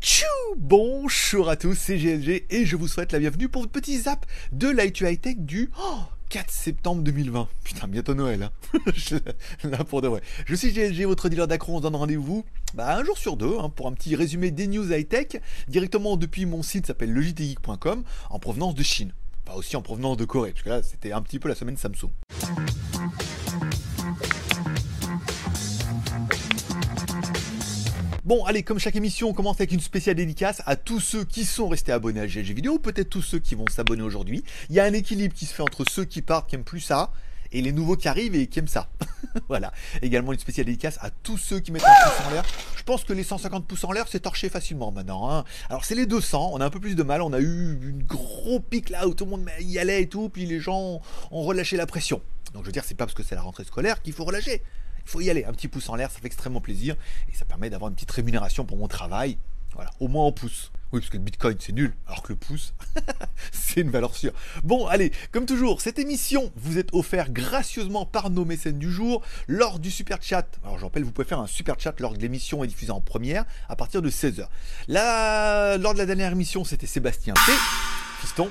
Tchou Bonjour à tous, c'est GLG et je vous souhaite la bienvenue pour votre petit zap de l'IT High Tech du 4 septembre 2020. Putain, bientôt Noël. Hein. Là pour de vrai. Je suis GLG, votre dealer d'accro. On se donne rendez-vous bah, un jour sur deux hein, pour un petit résumé des news high tech directement depuis mon site s'appelle legitgeek.com en provenance de Chine. Pas aussi en provenance de Corée, parce que là c'était un petit peu la semaine Samsung. Bon, allez, comme chaque émission, on commence avec une spéciale dédicace à tous ceux qui sont restés abonnés à GLG Vidéo, peut-être tous ceux qui vont s'abonner aujourd'hui. Il y a un équilibre qui se fait entre ceux qui partent, qui aiment plus ça, et les nouveaux qui arrivent et qui aiment ça. voilà. Également une spéciale dédicace à tous ceux qui mettent un pouce en l'air. Je pense que les 150 pouces en l'air, c'est torché facilement maintenant. Hein. Alors c'est les 200, on a un peu plus de mal, on a eu une gros pic là où tout le monde y allait et tout, puis les gens ont relâché la pression. Donc je veux dire, c'est pas parce que c'est la rentrée scolaire qu'il faut relâcher. Il faut y aller, un petit pouce en l'air, ça fait extrêmement plaisir et ça permet d'avoir une petite rémunération pour mon travail. Voilà, au moins en pouce. Oui, parce que le bitcoin c'est nul, alors que le pouce, c'est une valeur sûre. Bon, allez, comme toujours, cette émission vous est offerte gracieusement par nos mécènes du jour lors du super chat. Alors, je rappelle, vous pouvez faire un super chat lors de l'émission est diffusée en première à partir de 16h. Là, lors de la dernière émission, c'était Sébastien P. Fiston.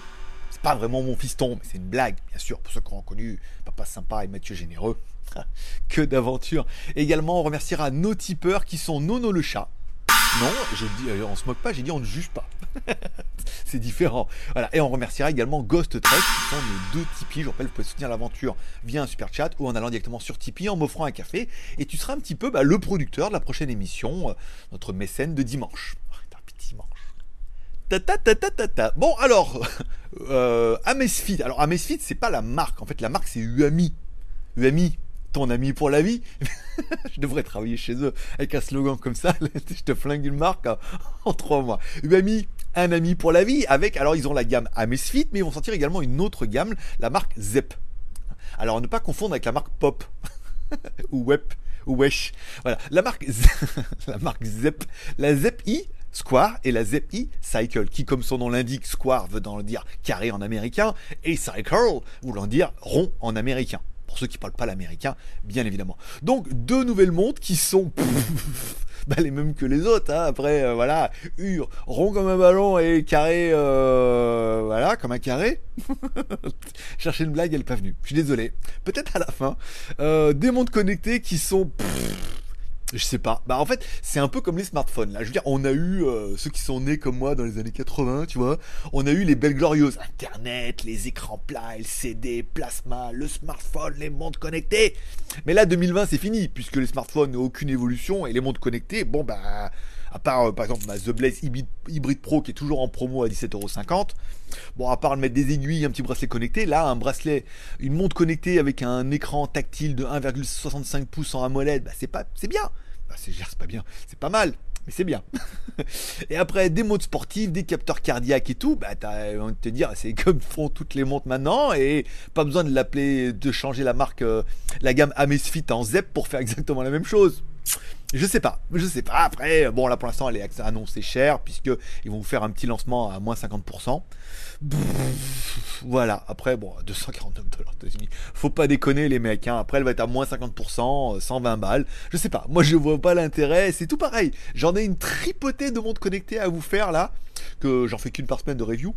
Pas vraiment mon fiston, mais c'est une blague, bien sûr, pour ceux qui ont connu Papa Sympa et Mathieu Généreux. que d'aventure. Également, on remerciera nos tipeurs qui sont Nono le chat. Non, j'ai dit, euh, on se moque pas, j'ai dit on ne juge pas. c'est différent. Voilà. Et on remerciera également Ghost Trek, qui sont nos deux Tipeee. Je rappelle, vous pouvez soutenir l'aventure via un super chat ou en allant directement sur Tipeee en m'offrant un café. Et tu seras un petit peu bah, le producteur de la prochaine émission, euh, notre mécène de dimanche. Oh. Bon, alors, euh, Amesfit. Alors, Amesfit, c'est pas la marque. En fait, la marque, c'est UAMI. UAMI, ton ami pour la vie. je devrais travailler chez eux avec un slogan comme ça. je te flingue une marque en trois mois. UAMI, un ami pour la vie. Avec, alors ils ont la gamme Amesfit, mais ils vont sortir également une autre gamme, la marque Zep. Alors ne pas confondre avec la marque Pop ou Web ou Wesh. Voilà, la marque la marque Zep, la Zep i Square et la Zep i Cycle, qui comme son nom l'indique, Square veut dire carré en américain et Cycle voulant dire rond en américain pour ceux qui parlent pas l'américain, bien évidemment. Donc deux nouvelles montres qui sont bah, les mêmes que les autres. Hein. Après, euh, voilà, rond comme un ballon et carré, euh, voilà, comme un carré. Chercher une blague, elle n'est pas venue. Je suis désolé. Peut-être à la fin. Euh, des montres connectées qui sont je sais pas. Bah en fait, c'est un peu comme les smartphones. Là, je veux dire, on a eu euh, ceux qui sont nés comme moi dans les années 80, tu vois. On a eu les belles glorieuses, Internet, les écrans plats, LCD, plasma, le smartphone, les montres connectées. Mais là, 2020, c'est fini puisque les smartphones n'ont aucune évolution et les montres connectées, bon bah à part euh, par exemple ma The Blaze Hybrid Pro qui est toujours en promo à 17,50€. Bon, à part mettre des aiguilles, un petit bracelet connecté, là un bracelet, une montre connectée avec un écran tactile de 1,65 pouces en AMOLED, bah c'est pas, c'est bien. Bah c'est, pas bien, c'est pas mal mais c'est bien. et après, des modes sportifs, des capteurs cardiaques et tout, bah, t'as envie te dire, c'est comme font toutes les montres maintenant, et pas besoin de l'appeler, de changer la marque, euh, la gamme Amazfit en ZEP pour faire exactement la même chose. Je sais pas, je sais pas. Après, bon là pour l'instant elle est annoncée chère puisque ils vont vous faire un petit lancement à moins 50%. voilà. Après bon, 249 dollars États-Unis. Faut pas déconner les mecs. Hein. Après elle va être à moins 50%, 120 balles. Je sais pas. Moi je vois pas l'intérêt. C'est tout pareil. J'en ai une tripotée de montres connectées à vous faire là que j'en fais qu'une par semaine de review.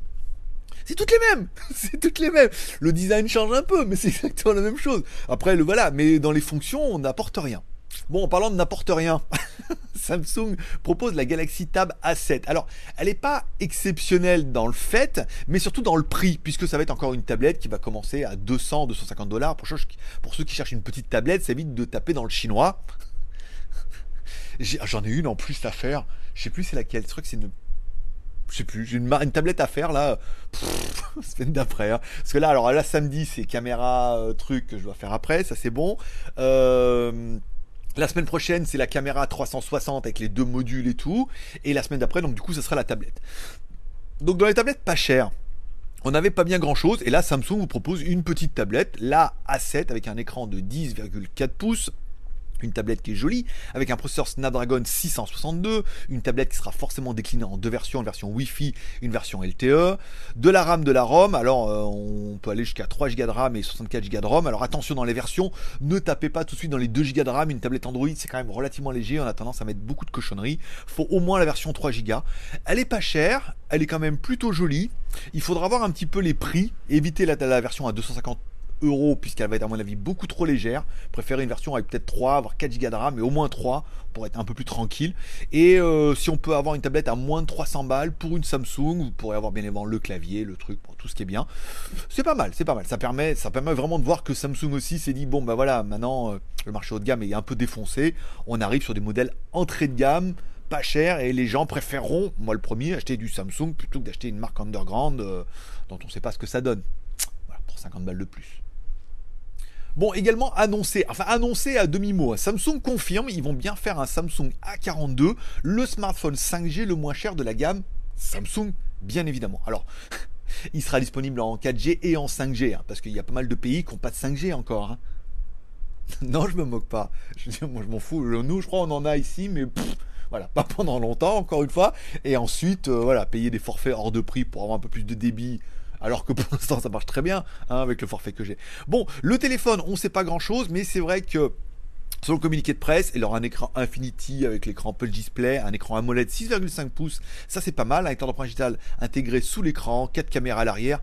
C'est toutes les mêmes, c'est toutes les mêmes. Le design change un peu, mais c'est exactement la même chose. Après, le voilà, mais dans les fonctions, on n'apporte rien. Bon, en parlant de n'importe rien, Samsung propose la Galaxy Tab A7. Alors, elle n'est pas exceptionnelle dans le fait, mais surtout dans le prix, puisque ça va être encore une tablette qui va commencer à 200-250 dollars. Pour, ceux qui cherchent une petite tablette, ça évite de taper dans le chinois. J'en ai, une en plus à faire. Je sais plus c'est laquelle. Crois que c'est une je sais plus, j'ai une, tablette à faire là, semaine d'après. Hein. Parce que là, alors là, samedi, c'est caméra euh, truc que je dois faire après, ça c'est bon. Euh, la semaine prochaine, c'est la caméra 360 avec les deux modules et tout. Et la semaine d'après, donc du coup, ce sera la tablette. Donc dans les tablettes pas chères, on n'avait pas bien grand chose. Et là, Samsung vous propose une petite tablette, la A7 avec un écran de 10,4 pouces. Une tablette qui est jolie, avec un processeur Snapdragon 662, une tablette qui sera forcément déclinée en deux versions, une version Wi-Fi, une version LTE, de la RAM, de la ROM, alors euh, on peut aller jusqu'à 3 Go de RAM et 64 Go de ROM, alors attention dans les versions, ne tapez pas tout de suite dans les 2 Go de RAM, une tablette Android c'est quand même relativement léger, on a tendance à mettre beaucoup de cochonneries, faut au moins la version 3 Go. Elle est pas chère, elle est quand même plutôt jolie, il faudra voir un petit peu les prix, éviter la, la version à 250 euros puisqu'elle va être à mon avis beaucoup trop légère. Préférer une version avec peut-être 3, voire 4 Go de RAM, mais au moins 3 pour être un peu plus tranquille. Et euh, si on peut avoir une tablette à moins de 300 balles pour une Samsung, vous pourrez avoir bien évidemment le clavier, le truc, tout ce qui est bien. C'est pas mal, c'est pas mal. Ça permet, ça permet vraiment de voir que Samsung aussi s'est dit bon ben voilà, maintenant euh, le marché haut de gamme est un peu défoncé. On arrive sur des modèles entrée de gamme pas cher et les gens préféreront, moi le premier, acheter du Samsung plutôt que d'acheter une marque underground euh, dont on ne sait pas ce que ça donne. Voilà, pour 50 balles de plus. Bon, également annoncé, enfin annoncé à demi-mot. Samsung confirme, ils vont bien faire un Samsung A42, le smartphone 5G le moins cher de la gamme Samsung, bien évidemment. Alors, il sera disponible en 4G et en 5G, hein, parce qu'il y a pas mal de pays qui n'ont pas de 5G encore. Hein. non, je me moque pas. Je, moi, je m'en fous. Nous, je crois, on en a ici, mais voilà, pas pendant longtemps, encore une fois. Et ensuite, euh, voilà, payer des forfaits hors de prix pour avoir un peu plus de débit alors que pour l'instant ça marche très bien hein, avec le forfait que j'ai. Bon, le téléphone, on sait pas grand chose, mais c'est vrai que Selon le communiqué de presse, il aura un écran Infinity avec l'écran Apple Display, un écran AMOLED 6,5 pouces, ça c'est pas mal, un lecteur d'empreinte digital intégré sous l'écran, 4 caméras à l'arrière.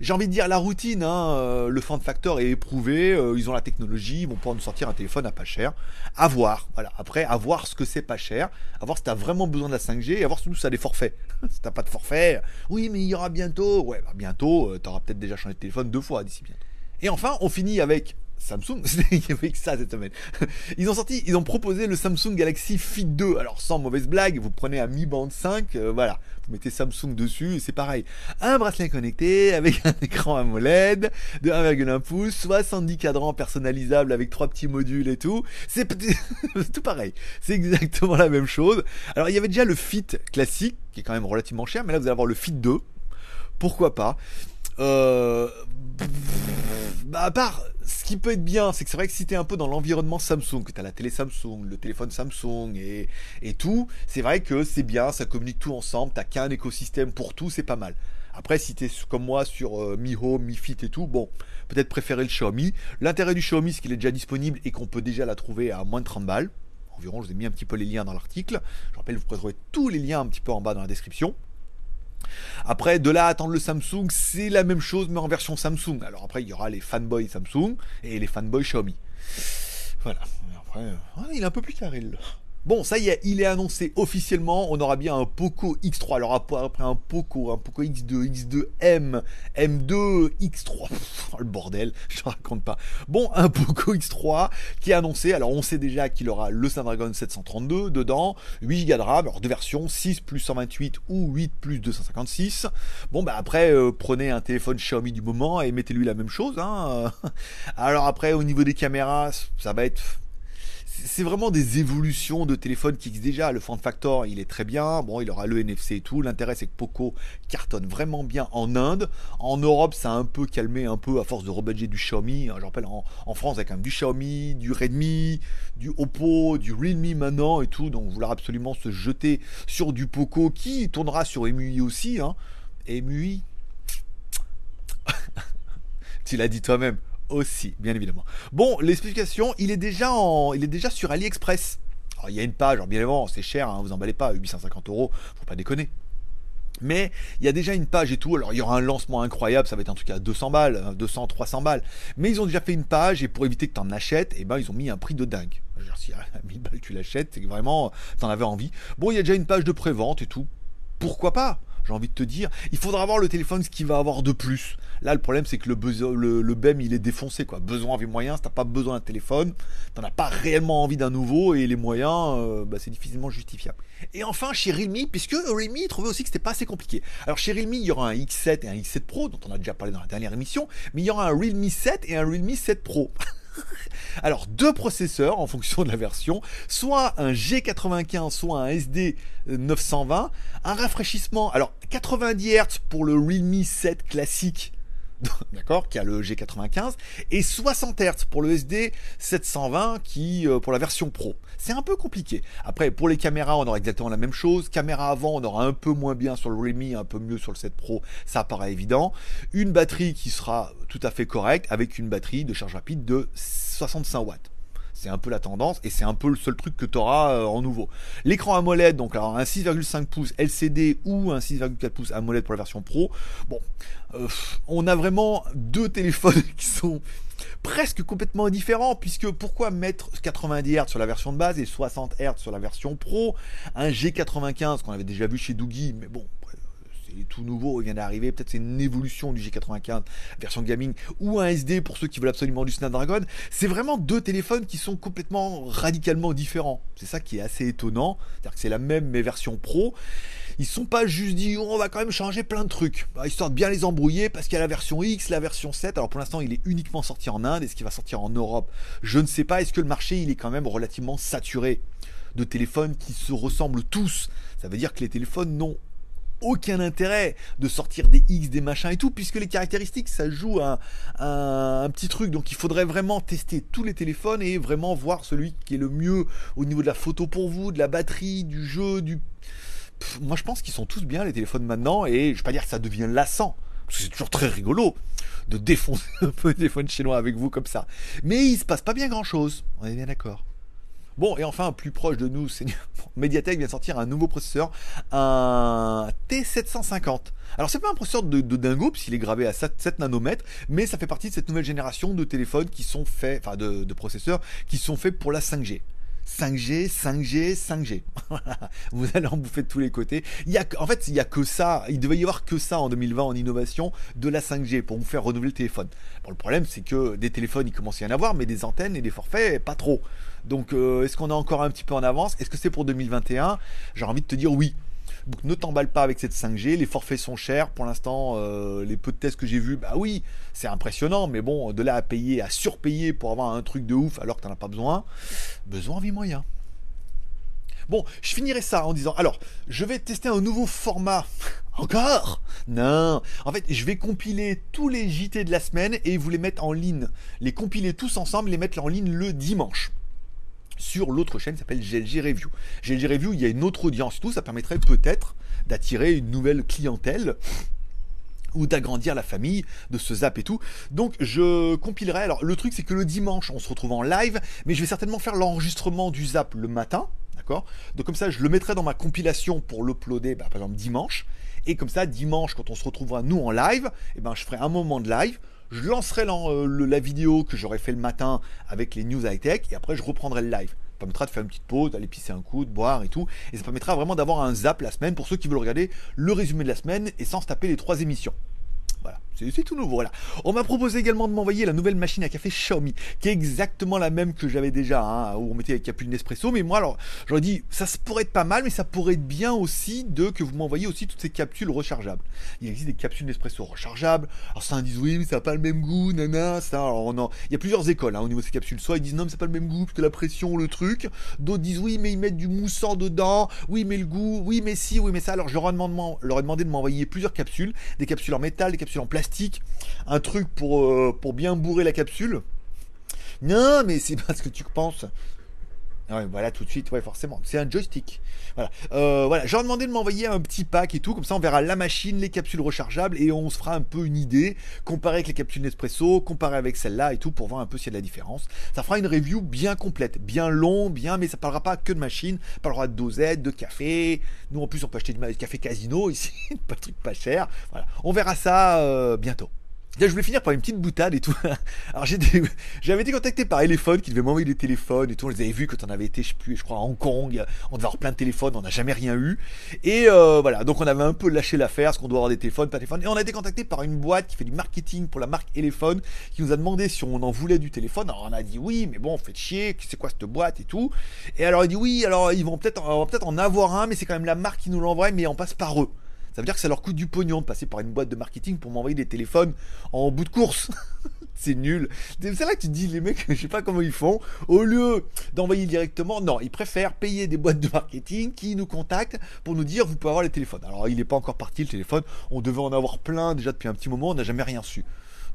J'ai envie de dire la routine, hein, euh, le fan factor est éprouvé, euh, ils ont la technologie, ils vont pouvoir nous sortir un téléphone à pas cher. À voir, voilà. Après, à voir ce que c'est pas cher, à voir si t'as vraiment besoin de la 5G et à voir surtout si t'as des forfaits. si t'as pas de forfait, oui, mais il y aura bientôt. Ouais, bah bientôt, euh, t'auras peut-être déjà changé de téléphone deux fois d'ici bientôt. Et enfin, on finit avec Samsung, il n'y avait que ça cette semaine. Ils ont sorti, ils ont proposé le Samsung Galaxy Fit 2. Alors sans mauvaise blague, vous prenez un Mi Band 5, euh, voilà, vous mettez Samsung dessus et c'est pareil. Un bracelet connecté avec un écran AMOLED de 1,1 pouce, 70 cadrans personnalisables avec trois petits modules et tout. C'est tout pareil. C'est exactement la même chose. Alors il y avait déjà le Fit classique qui est quand même relativement cher, mais là vous allez avoir le Fit 2. Pourquoi pas? Euh, bah, à part, ce qui peut être bien, c'est que c'est vrai que si tu es un peu dans l'environnement Samsung, que tu as la télé Samsung, le téléphone Samsung et, tout, c'est vrai que c'est bien, ça communique tout ensemble, t'as qu'un écosystème pour tout, c'est pas mal. Après, si tu es comme moi sur euh, Mi Home, Mi Fit et tout, bon, peut-être préférer le Xiaomi. L'intérêt du Xiaomi, c'est qu'il est déjà disponible et qu'on peut déjà la trouver à moins de 30 balles. Environ, je vous ai mis un petit peu les liens dans l'article. Je rappelle, vous pourrez tous les liens un petit peu en bas dans la description. Après, de là à attendre le Samsung, c'est la même chose, mais en version Samsung. Alors après, il y aura les fanboys Samsung et les fanboys Xiaomi. Voilà. Après, ah, il est un peu plus carré. Bon, ça y est, il est annoncé officiellement. On aura bien un Poco X3. Alors après un Poco, un Poco X2, X2M, M2, X3. le bordel, je te raconte pas. Bon, un Poco X3 qui est annoncé. Alors on sait déjà qu'il aura le Snapdragon 732 dedans, 8 Go de RAM, alors deux versions, 6 plus 128 ou 8 plus 256. Bon, bah après, euh, prenez un téléphone Xiaomi du moment et mettez-lui la même chose. Hein. Alors après, au niveau des caméras, ça va être c'est vraiment des évolutions de téléphone qui existent déjà. Le form factor, il est très bien. Bon, il aura le NFC et tout. L'intérêt, c'est que Poco cartonne vraiment bien en Inde. En Europe, ça a un peu calmé un peu à force de rebadger du Xiaomi. Je rappelle, en, France, il y a quand même du Xiaomi, du Redmi, du Oppo, du Realme maintenant et tout. Donc, vouloir absolument se jeter sur du Poco qui tournera sur MUI aussi. Hein. MUI. tu l'as dit toi-même aussi, bien évidemment. Bon, l'explication, il est déjà en, il est déjà sur AliExpress. Alors, il y a une page, alors bien évidemment, c'est cher, hein, vous emballez pas, 850 euros, faut pas déconner. Mais il y a déjà une page et tout. Alors il y aura un lancement incroyable, ça va être un truc à 200 balles, 200, hein, 300 balles. Mais ils ont déjà fait une page et pour éviter que tu en achètes, eh ben ils ont mis un prix de dingue. Dire, si à 1000 balles tu l'achètes, c'est que vraiment t'en avais envie. Bon, il y a déjà une page de prévente et tout. Pourquoi pas? J'ai envie de te dire. Il faudra voir le téléphone ce qu'il va avoir de plus. Là, le problème, c'est que le, BEM, il est défoncé. Quoi. Besoin avec moyens, si t'as pas besoin d'un téléphone, t'en as pas réellement envie d'un nouveau, et les moyens, euh, bah, c'est difficilement justifiable. Et enfin, chez Realme, puisque Realme trouvait aussi que c'était pas assez compliqué. Alors, chez Realme, il y aura un X7 et un X7 Pro, dont on a déjà parlé dans la dernière émission, mais il y aura un Realme 7 et un Realme 7 Pro. Alors, deux processeurs en fonction de la version, soit un G95, soit un SD 920, un rafraîchissement, alors 90 Hz pour le Realme 7 classique, d'accord, qui a le G95, et 60 Hz pour le SD 720 qui euh, pour la version Pro. C'est un peu compliqué. Après, pour les caméras, on aura exactement la même chose. Caméra avant, on aura un peu moins bien sur le Redmi, un peu mieux sur le 7 Pro, ça paraît évident. Une batterie qui sera tout à fait correcte avec une batterie de charge rapide de 65 watts. C'est un peu la tendance et c'est un peu le seul truc que tu auras euh, en nouveau. L'écran AMOLED, donc alors un 6,5 pouces LCD ou un 6,4 pouces AMOLED pour la version Pro. Bon, euh, on a vraiment deux téléphones qui sont presque complètement différents puisque pourquoi mettre 90 Hz sur la version de base et 60 Hz sur la version Pro, un G95 qu'on avait déjà vu chez Doogie, mais bon, tout nouveau, il vient d'arriver, peut-être c'est une évolution du G95 version gaming ou un SD pour ceux qui veulent absolument du Snapdragon. C'est vraiment deux téléphones qui sont complètement radicalement différents. C'est ça qui est assez étonnant, c'est-à-dire que c'est la même mais version pro. Ils sont pas juste dit on va quand même changer plein de trucs, bah, histoire de bien les embrouiller parce qu'il y a la version X, la version 7. Alors pour l'instant, il est uniquement sorti en Inde. Est-ce qu'il va sortir en Europe? Je ne sais pas. Est-ce que le marché il est quand même relativement saturé de téléphones qui se ressemblent tous? Ça veut dire que les téléphones n'ont aucun intérêt de sortir des X, des machins et tout, puisque les caractéristiques, ça joue un, un, petit truc. Donc il faudrait vraiment tester tous les téléphones et vraiment voir celui qui est le mieux au niveau de la photo pour vous, de la batterie, du jeu, du... moi je pense qu'ils sont tous bien les téléphones maintenant, et je vais pas dire que ça devient lassant, parce que c'est toujours très rigolo de défoncer un peu les téléphones chinois avec vous comme ça. Mais il se passe pas bien grand chose, on est bien d'accord. Bon, et enfin, plus proche de nous, Mediatek vient sortir un nouveau processeur, un T750. Alors, c'est pas un processeur de, dingo, puisqu'il est gravé à 7, nanomètres, mais ça fait partie de cette nouvelle génération de téléphones qui sont faits, enfin de processeurs, qui sont faits pour la 5G. 5G, 5G, 5G. vous allez en bouffer de tous les côtés. Il y a, en fait, il n'y a que ça. Il devait y avoir que ça en 2020 en innovation de la 5G pour vous faire renouveler le téléphone. Bon, le problème, c'est que des téléphones, il commence à y en avoir, mais des antennes et des forfaits, pas trop. Donc, euh, est-ce qu'on est encore un petit peu en avance? Est-ce que c'est pour 2021 J'ai envie de te dire oui. Donc ne t'emballe pas avec cette 5G, les forfaits sont chers. Pour l'instant, euh, les peu de tests que j'ai vus, bah oui, c'est impressionnant, mais bon, de là à payer, à surpayer pour avoir un truc de ouf alors que t'en as pas besoin, besoin vie moyen. Bon, je finirai ça en disant, alors, je vais tester un nouveau format. Encore? Non En fait, je vais compiler tous les JT de la semaine et vous les mettre en ligne. Les compiler tous ensemble, les mettre en ligne le dimanche sur l'autre chaîne qui s'appelle GLG Review. GLG Review, il y a une autre audience, tout ça permettrait peut-être d'attirer une nouvelle clientèle ou d'agrandir la famille, de ce zap et tout. Donc je compilerai. Alors le truc c'est que le dimanche on se retrouve en live, mais je vais certainement faire l'enregistrement du zap le matin, d'accord? Donc comme ça je le mettrai dans ma compilation pour l'uploader bah, par exemple dimanche. Et comme ça dimanche quand on se retrouvera nous en live, et eh ben je ferai un moment de live je lancerai euh, la, vidéo que j'aurais fait le matin avec les news high-tech et après je reprendrai le live. Ça permettra de faire une petite pause, d'aller pisser un coup, de boire et tout. Et ça permettra vraiment d'avoir un zap la semaine pour ceux qui veulent regarder le résumé de la semaine et sans se taper les trois émissions. Voilà, c'est tout nouveau. Voilà. On m'a proposé également de m'envoyer la nouvelle machine à café Xiaomi, qui est exactement la même que j'avais déjà, hein, où on mettait les capsules Nespresso. Mais moi, alors, j'aurais dit, ça pourrait être pas mal, mais ça pourrait être bien aussi de que vous m'envoyiez aussi toutes ces capsules rechargeables. Il existe des capsules Nespresso rechargeables. Alors certains disent oui, mais ça n'a pas le même goût, nana. Ça, alors. Il y a plusieurs écoles hein, au niveau de ces capsules. Soit ils disent non, mais c'est pas le même goût parce que la pression, le truc. D'autres disent oui, mais ils mettent du moussant dedans. Oui, mais le goût. Oui, mais si, oui, mais ça. Alors je leur ai demandé de m'envoyer plusieurs capsules, des capsules en métal, des capsules en plastique un truc pour, euh, pour bien bourrer la capsule. Non, mais c'est parce que tu penses. Voilà, tout de suite, ouais, forcément. C'est un joystick. Voilà. Euh, voilà. J'ai demandé de m'envoyer un petit pack et tout. Comme ça, on verra la machine, les capsules rechargeables et on se fera un peu une idée. Comparer avec les capsules Nespresso, comparer avec celle-là et tout pour voir un peu s'il y a de la différence. Ça fera une review bien complète, bien long, bien, mais ça parlera pas que de machine. Parlera de dosette, de café. Nous, en plus, on peut acheter du café casino ici. pas de truc pas cher. Voilà. On verra ça euh, bientôt je voulais finir par une petite boutade et tout. Alors j'avais été contacté par Elephone qui devait m'envoyer des téléphones et tout. On les avait vus quand on avait été, je sais plus, je crois à Hong Kong. On devait avoir plein de téléphones, on n'a jamais rien eu. Et euh, voilà, donc on avait un peu lâché l'affaire, ce qu'on doit avoir des téléphones, pas de téléphones. Et on a été contacté par une boîte qui fait du marketing pour la marque Elephone, qui nous a demandé si on en voulait du téléphone. Alors on a dit oui, mais bon, faites chier, c'est quoi cette boîte et tout. Et alors il dit oui, alors ils vont peut-être peut-être en avoir un, mais c'est quand même la marque qui nous l'envoie, mais on passe par eux. Ça veut dire que ça leur coûte du pognon de passer par une boîte de marketing pour m'envoyer des téléphones en bout de course. c'est nul. C'est là que tu dis, les mecs, je sais pas comment ils font. Au lieu d'envoyer directement, non, ils préfèrent payer des boîtes de marketing qui nous contactent pour nous dire, vous pouvez avoir les téléphones. Alors, il n'est pas encore parti le téléphone. On devait en avoir plein déjà depuis un petit moment. On n'a jamais rien su.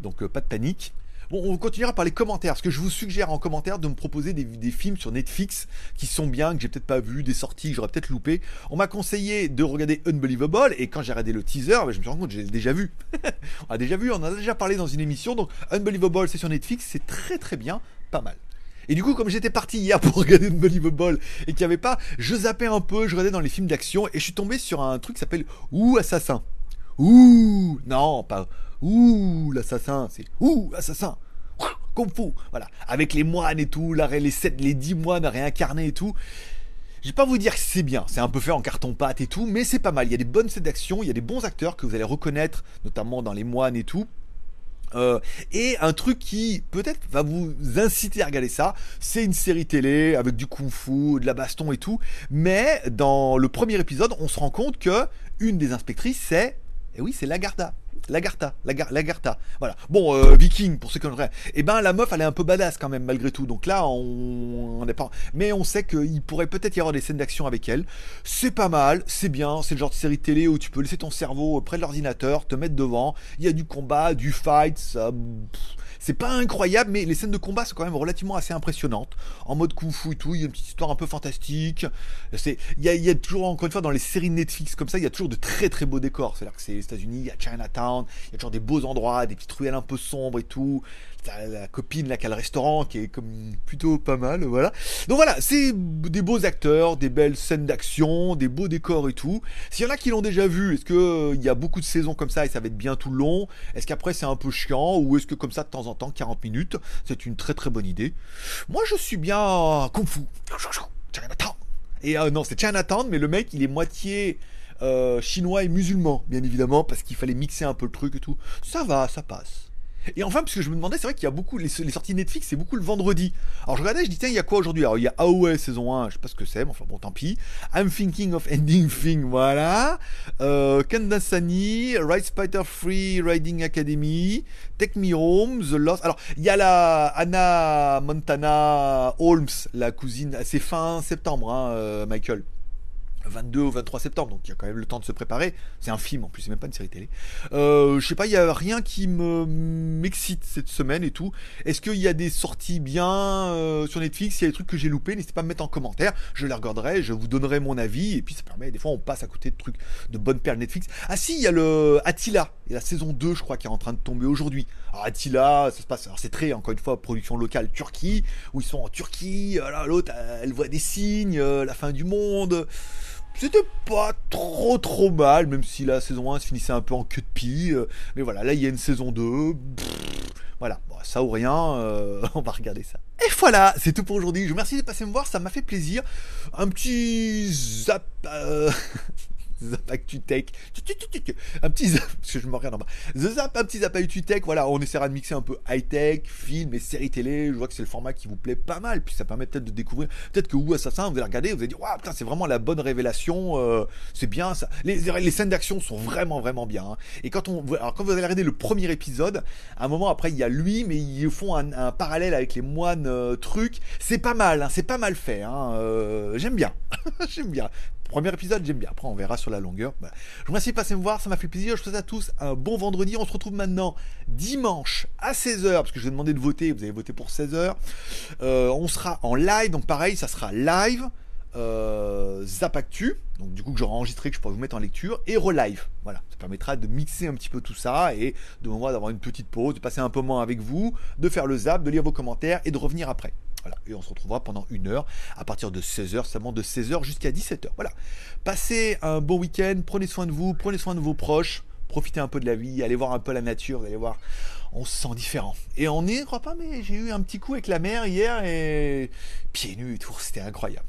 donc euh, pas de panique. Bon, on continuera par les commentaires, parce que je vous suggère en commentaire de me proposer des, films sur Netflix qui sont bien, que j'ai peut-être pas vu, des sorties que j'aurais peut-être loupé. On m'a conseillé de regarder Unbelievable, et quand j'ai regardé le teaser, bah, je me suis rendu compte que j'ai déjà vu. on a déjà vu, on en a déjà parlé dans une émission, donc Unbelievable c'est sur Netflix, c'est très très bien, pas mal. Et du coup, comme j'étais parti hier pour regarder Unbelievable et qu'il n'y avait pas, je zappais un peu, je regardais dans les films d'action et je suis tombé sur un truc qui s'appelle Ouh Assassin. Ouh Non, pas Ouh l'assassin, c'est Ouh assassin. Kung Fu, voilà, avec les moines et tout, les 7, les 10 moines réincarnés et tout. Je vais pas vous dire que c'est bien, c'est un peu fait en carton-pâte et tout, mais c'est pas mal. Il y a des bonnes scènes d'action, il y a des bons acteurs que vous allez reconnaître, notamment dans les moines et tout. Euh, et un truc qui peut-être va vous inciter à regarder ça, c'est une série télé avec du kung-fu, de la baston et tout. Mais dans le premier épisode, on se rend compte que une des inspectrices, c'est, eh oui, c'est Lagarda. Lagarta, Lagarta, voilà. Bon, euh, Viking pour ceux qui connaissent. Eh ben la meuf, elle est un peu badass quand même malgré tout. Donc là, on n'est pas. Mais on sait qu'il pourrait peut-être y avoir des scènes d'action avec elle. C'est pas mal, c'est bien. C'est le genre de série télé où tu peux laisser ton cerveau près de l'ordinateur, te mettre devant. Il y a du combat, du fight, ça. C'est pas incroyable, mais les scènes de combat sont quand même relativement assez impressionnantes. En mode kung fu et tout, il y a une petite histoire un peu fantastique. Il y, a, y a toujours, encore une fois, dans les séries Netflix comme ça, il y a toujours de très très beaux décors. C'est-à-dire que c'est les États-Unis, il y a Chinatown, il y a toujours des beaux endroits, des petites ruelles un peu sombres et tout la copine là qui a le restaurant qui est comme plutôt pas mal, voilà. Donc voilà, c'est des beaux acteurs, des belles scènes d'action, des beaux décors et tout. S'il y en a qui l'ont déjà vu, est-ce que euh, il y a beaucoup de saisons comme ça et ça va être bien tout le long? Est-ce qu'après c'est un peu chiant ou est-ce que comme ça de temps en temps 40 minutes, c'est une très très bonne idée? Moi je suis bien Kung Fu. Et euh, non, c'est Chinatown, mais le mec il est moitié euh, chinois et musulman, bien évidemment, parce qu'il fallait mixer un peu le truc et tout. Ça va, ça passe. Et enfin, parce que je me demandais, c'est vrai qu'il y a beaucoup, les, sorties Netflix, c'est beaucoup le vendredi. Alors je regardais, je dis, tiens, il y a quoi aujourd'hui? Alors il y a AOS saison 1, je sais pas ce que c'est, mais enfin bon, tant pis. I'm thinking of ending thing, voilà. Euh, Kandasani, Ride Spider Free Riding Academy, Take Me Home, The Lost. Alors il y a la Anna Montana Holmes, la cousine, c'est fin septembre, hein, euh, Michael. 22 ou 23 septembre, donc il y a quand même le temps de se préparer. C'est un film en plus, c'est même pas une série télé. Euh, je sais pas, il y a rien qui me m'excite cette semaine et tout. Est-ce qu'il y a des sorties bien euh, sur Netflix? Il y a des trucs que j'ai loupés, n'hésitez pas à me mettre en commentaire. Je les regarderai, je vous donnerai mon avis et puis ça permet. Des fois, on passe à côté de trucs de bonnes perles Netflix. Ah si, il y a le Attila, et la saison 2, je crois, qui est en train de tomber aujourd'hui. Alors Attila, ça se passe. Alors c'est très encore une fois production locale Turquie où ils sont en Turquie. L'autre, elle voit des signes, euh, la fin du monde. C'était pas trop trop mal, même si la saison 1 se finissait un peu en queue de pie. Euh, mais voilà, là il y a une saison 2. voilà, ça ou rien, euh, on va regarder ça. Et voilà, c'est tout pour aujourd'hui. Je vous remercie de passer me voir, ça m'a fait plaisir. Un petit zap. Euh, Zap Actu Tech. Un petit zap, parce que je me regarde en bas. The Zap, un petit Zap Actu Tech. Voilà, on essaiera de mixer un peu high-tech, film et séries télé. Je vois que c'est le format qui vous plaît pas mal. Puis ça permet peut-être de découvrir. Peut-être que vous, Assassin, vous allez regarder, vous allez dire, waouh, putain, c'est vraiment la bonne révélation. Euh, c'est bien ça. Les, les scènes d'action sont vraiment, vraiment bien. Hein. Et quand on, alors quand vous allez regarder le premier épisode, à un moment après, il y a lui, mais ils font un, parallèle avec les moines euh, trucs. C'est pas mal, hein, c'est pas mal fait. Hein. Euh, j'aime bien. J'aime bien. Premier épisode, j'aime bien. Après, on verra sur la longueur. Je vous remercie de passer me voir, ça m'a fait plaisir. Je vous souhaite à tous un bon vendredi. On se retrouve maintenant dimanche à 16h, parce que je vous ai demandé de voter, vous avez voté pour 16h. Euh, on sera en live, donc pareil, ça sera live. Euh, Zapactu, donc du coup que j'aurai enregistré, que je pourrai vous mettre en lecture, et relive. Voilà, ça permettra de mixer un petit peu tout ça et de moi d'avoir une petite pause, de passer un peu moins avec vous, de faire le zap, de lire vos commentaires et de revenir après. Voilà. Et on se retrouvera pendant une heure à partir de 16h, seulement de 16h jusqu'à 17h. Voilà. Passez un bon week-end, prenez soin de vous, prenez soin de vos proches, profitez un peu de la vie, allez voir un peu la nature, allez voir, on se sent différent. Et on est, je crois pas, mais j'ai eu un petit coup avec la mer hier et pieds nus et tout, c'était incroyable.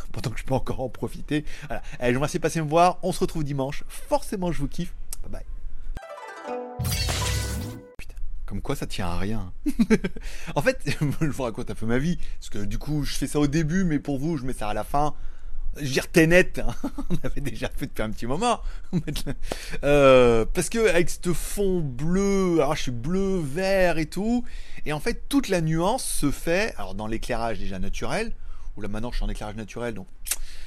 Pendant que je peux encore en profiter. Voilà. Allez, je vous remercie de passer me voir. On se retrouve dimanche. Forcément, je vous kiffe. Bye bye. Comme quoi ça tient à rien. en fait, je vous raconte un peu ma vie. Parce que du coup, je fais ça au début, mais pour vous, je mets ça à la fin. Je veux net, hein. on avait déjà fait depuis un petit moment. euh, parce que avec ce fond bleu, alors je suis bleu, vert et tout, et en fait toute la nuance se fait, alors dans l'éclairage déjà naturel, ou là maintenant je suis en éclairage naturel, donc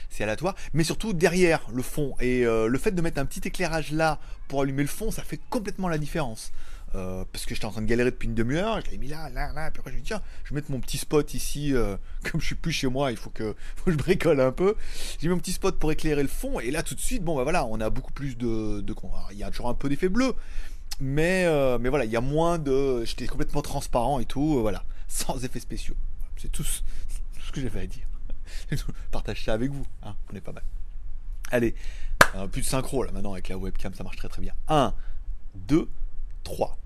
c'est aléatoire. Mais surtout derrière le fond. Et euh, le fait de mettre un petit éclairage là pour allumer le fond, ça fait complètement la différence. Euh, parce que j'étais en train de galérer depuis une demi-heure, je l'ai mis là, là, là, puis après je me dis tiens, je vais mettre mon petit spot ici, euh, comme je suis plus chez moi, il faut que, je bricole un peu. J'ai mis mon petit spot pour éclairer le fond, et là tout de suite, bon bah voilà, on a beaucoup plus de... il y a toujours un peu d'effet bleu, mais, mais voilà, il y a moins de... J'étais complètement transparent et tout, voilà, sans effets spéciaux. C'est tout, ce que j'avais à dire. Partage ça avec vous, hein, on est pas mal. Allez, euh, plus de synchro là maintenant avec la webcam, ça marche très très bien. 1, 2, 3.